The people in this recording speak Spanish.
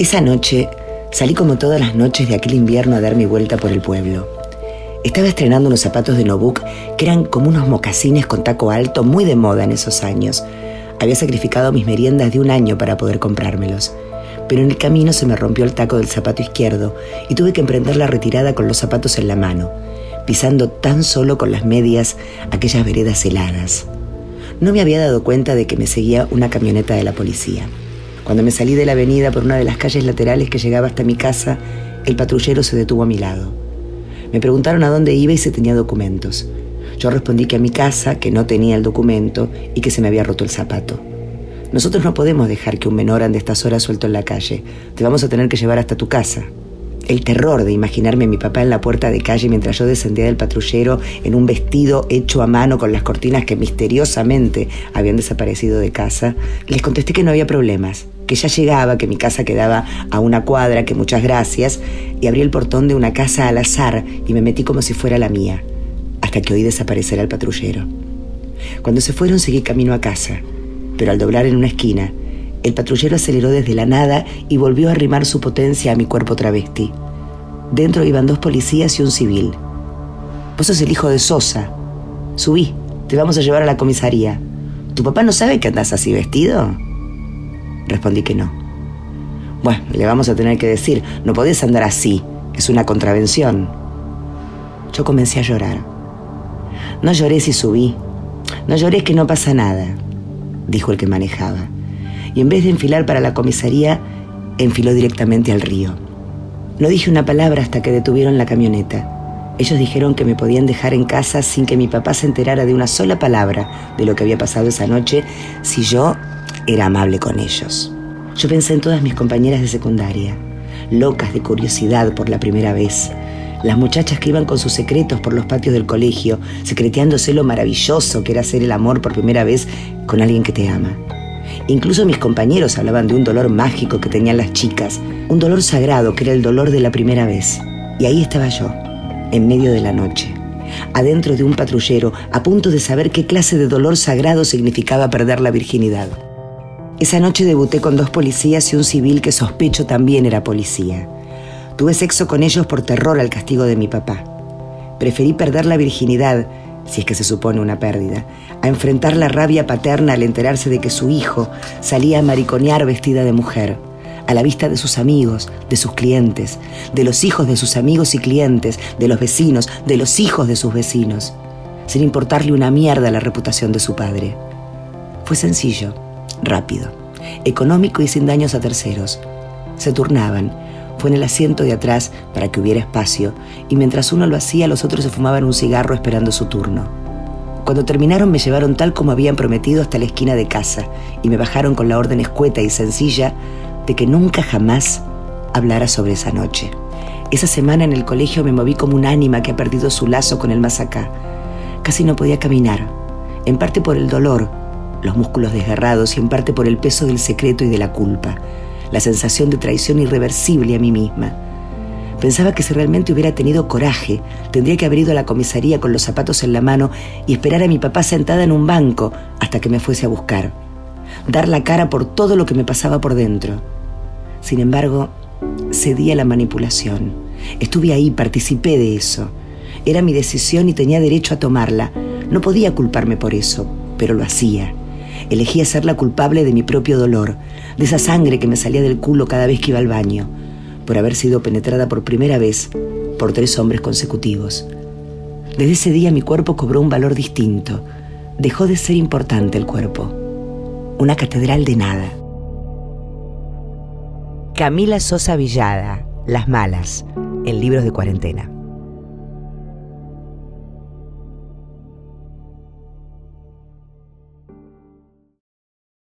Esa noche salí como todas las noches de aquel invierno a dar mi vuelta por el pueblo. Estaba estrenando unos zapatos de Nobuk que eran como unos mocasines con taco alto muy de moda en esos años. Había sacrificado mis meriendas de un año para poder comprármelos. Pero en el camino se me rompió el taco del zapato izquierdo y tuve que emprender la retirada con los zapatos en la mano, pisando tan solo con las medias aquellas veredas heladas. No me había dado cuenta de que me seguía una camioneta de la policía. Cuando me salí de la avenida por una de las calles laterales que llegaba hasta mi casa, el patrullero se detuvo a mi lado. Me preguntaron a dónde iba y si tenía documentos. Yo respondí que a mi casa, que no tenía el documento y que se me había roto el zapato. Nosotros no podemos dejar que un menor ande estas horas suelto en la calle. Te vamos a tener que llevar hasta tu casa. El terror de imaginarme a mi papá en la puerta de calle mientras yo descendía del patrullero en un vestido hecho a mano con las cortinas que misteriosamente habían desaparecido de casa, les contesté que no había problemas, que ya llegaba, que mi casa quedaba a una cuadra, que muchas gracias, y abrí el portón de una casa al azar y me metí como si fuera la mía, hasta que oí desaparecer al patrullero. Cuando se fueron seguí camino a casa, pero al doblar en una esquina, el patrullero aceleró desde la nada y volvió a arrimar su potencia a mi cuerpo travesti. Dentro iban dos policías y un civil. Vos sos el hijo de Sosa. Subí, te vamos a llevar a la comisaría. ¿Tu papá no sabe que andás así vestido? Respondí que no. Bueno, le vamos a tener que decir, no podés andar así, es una contravención. Yo comencé a llorar. No lloré si subí, no lloré que no pasa nada, dijo el que manejaba y en vez de enfilar para la comisaría, enfiló directamente al río. No dije una palabra hasta que detuvieron la camioneta. Ellos dijeron que me podían dejar en casa sin que mi papá se enterara de una sola palabra de lo que había pasado esa noche si yo era amable con ellos. Yo pensé en todas mis compañeras de secundaria, locas de curiosidad por la primera vez. Las muchachas que iban con sus secretos por los patios del colegio, secreteándose lo maravilloso que era hacer el amor por primera vez con alguien que te ama. Incluso mis compañeros hablaban de un dolor mágico que tenían las chicas, un dolor sagrado que era el dolor de la primera vez. Y ahí estaba yo, en medio de la noche, adentro de un patrullero, a punto de saber qué clase de dolor sagrado significaba perder la virginidad. Esa noche debuté con dos policías y un civil que sospecho también era policía. Tuve sexo con ellos por terror al castigo de mi papá. Preferí perder la virginidad si es que se supone una pérdida, a enfrentar la rabia paterna al enterarse de que su hijo salía a mariconear vestida de mujer, a la vista de sus amigos, de sus clientes, de los hijos de sus amigos y clientes, de los vecinos, de los hijos de sus vecinos, sin importarle una mierda la reputación de su padre. Fue sencillo, rápido, económico y sin daños a terceros. Se turnaban, fue en el asiento de atrás para que hubiera espacio, y mientras uno lo hacía, los otros se fumaban un cigarro esperando su turno. Cuando terminaron me llevaron tal como habían prometido hasta la esquina de casa y me bajaron con la orden escueta y sencilla de que nunca jamás hablara sobre esa noche. Esa semana en el colegio me moví como un ánima que ha perdido su lazo con el más acá. Casi no podía caminar, en parte por el dolor, los músculos desgarrados y en parte por el peso del secreto y de la culpa la sensación de traición irreversible a mí misma. Pensaba que si realmente hubiera tenido coraje, tendría que haber ido a la comisaría con los zapatos en la mano y esperar a mi papá sentada en un banco hasta que me fuese a buscar. Dar la cara por todo lo que me pasaba por dentro. Sin embargo, cedí a la manipulación. Estuve ahí, participé de eso. Era mi decisión y tenía derecho a tomarla. No podía culparme por eso, pero lo hacía. Elegía ser la culpable de mi propio dolor, de esa sangre que me salía del culo cada vez que iba al baño, por haber sido penetrada por primera vez por tres hombres consecutivos. Desde ese día mi cuerpo cobró un valor distinto. Dejó de ser importante el cuerpo. Una catedral de nada. Camila Sosa Villada, Las Malas, en libros de cuarentena.